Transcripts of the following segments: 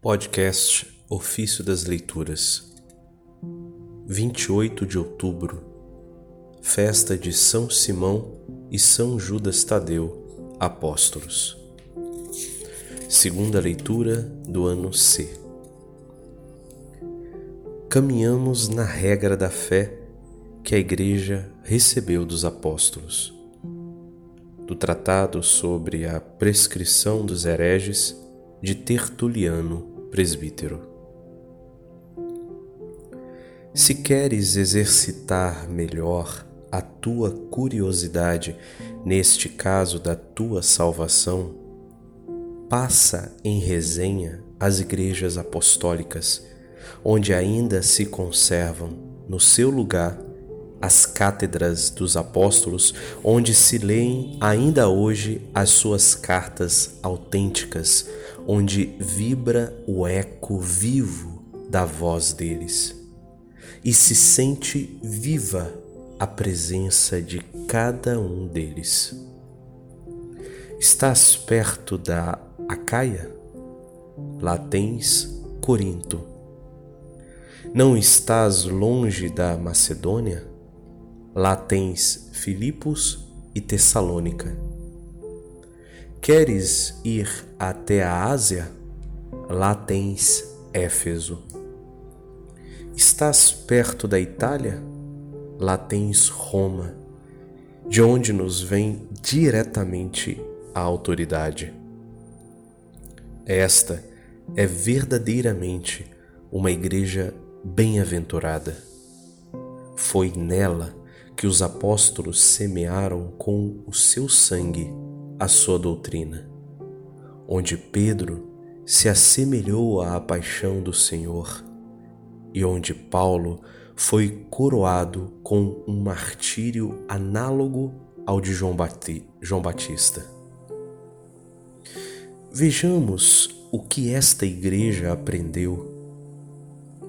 Podcast Ofício das Leituras 28 de outubro Festa de São Simão e São Judas Tadeu, Apóstolos. Segunda leitura do ano C. Caminhamos na regra da fé que a Igreja recebeu dos apóstolos. Do Tratado sobre a Prescrição dos Hereges de Tertuliano, presbítero. Se queres exercitar melhor a tua curiosidade neste caso da tua salvação, passa em resenha as igrejas apostólicas, onde ainda se conservam no seu lugar as cátedras dos apóstolos, onde se leem ainda hoje as suas cartas autênticas, onde vibra o eco vivo da voz deles e se sente viva a presença de cada um deles. Estás perto da Acaia? Lá tens Corinto. Não estás longe da Macedônia? Lá tens Filipos e Tessalônica. Queres ir até a Ásia? Lá tens Éfeso. Estás perto da Itália? Lá tens Roma, de onde nos vem diretamente a autoridade. Esta é verdadeiramente uma igreja bem-aventurada. Foi nela que os apóstolos semearam com o seu sangue a sua doutrina, onde Pedro se assemelhou à paixão do Senhor e onde Paulo foi coroado com um martírio análogo ao de João, Batista. Vejamos o que esta igreja aprendeu,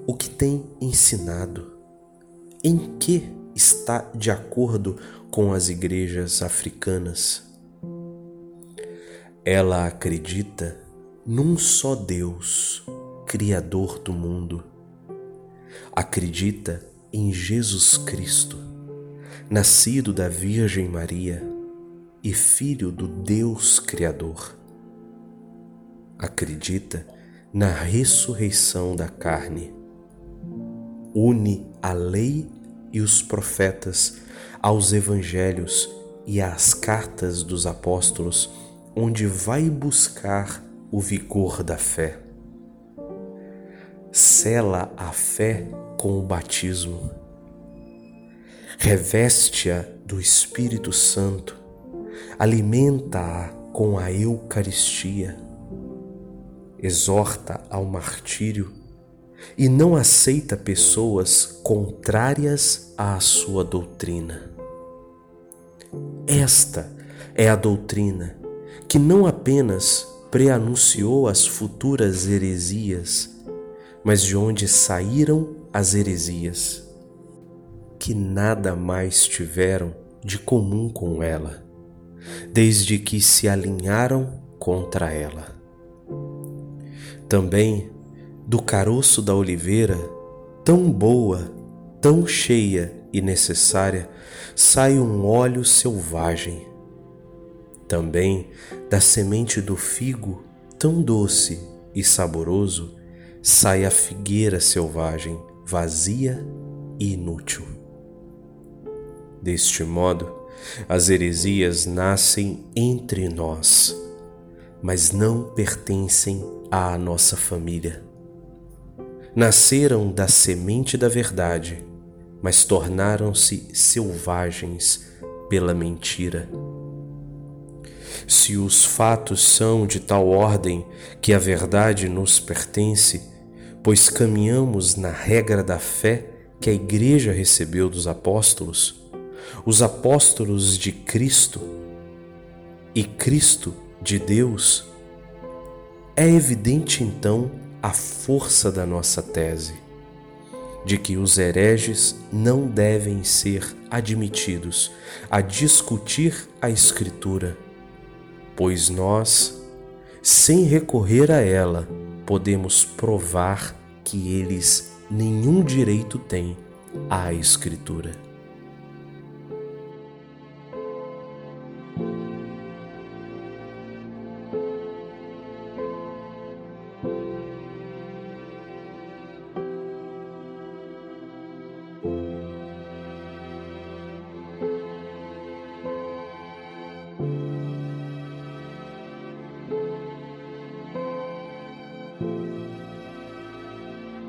o que tem ensinado, em que está de acordo com as igrejas africanas. Ela acredita num só Deus, Criador do mundo. Acredita em Jesus Cristo, nascido da Virgem Maria e Filho do Deus Criador. Acredita na ressurreição da carne. Une a lei e os profetas aos evangelhos e às cartas dos apóstolos, onde vai buscar o vigor da fé. Sela a fé com o batismo. Reveste-a do Espírito Santo, alimenta-a com a Eucaristia, exorta ao martírio e não aceita pessoas contrárias à sua doutrina. Esta é a doutrina que não apenas preanunciou as futuras heresias, mas de onde saíram as heresias, que nada mais tiveram de comum com ela, desde que se alinharam contra ela. Também do caroço da oliveira, tão boa, tão cheia e necessária, sai um óleo selvagem. Também da semente do figo, tão doce e saboroso, sai a figueira selvagem, vazia e inútil. Deste modo, as heresias nascem entre nós, mas não pertencem à nossa família nasceram da semente da verdade, mas tornaram-se selvagens pela mentira. Se os fatos são de tal ordem que a verdade nos pertence, pois caminhamos na regra da fé que a Igreja recebeu dos apóstolos, os apóstolos de Cristo e Cristo de Deus, é evidente então a força da nossa tese de que os hereges não devem ser admitidos a discutir a Escritura, pois nós, sem recorrer a ela podemos provar que eles nenhum direito têm à Escritura.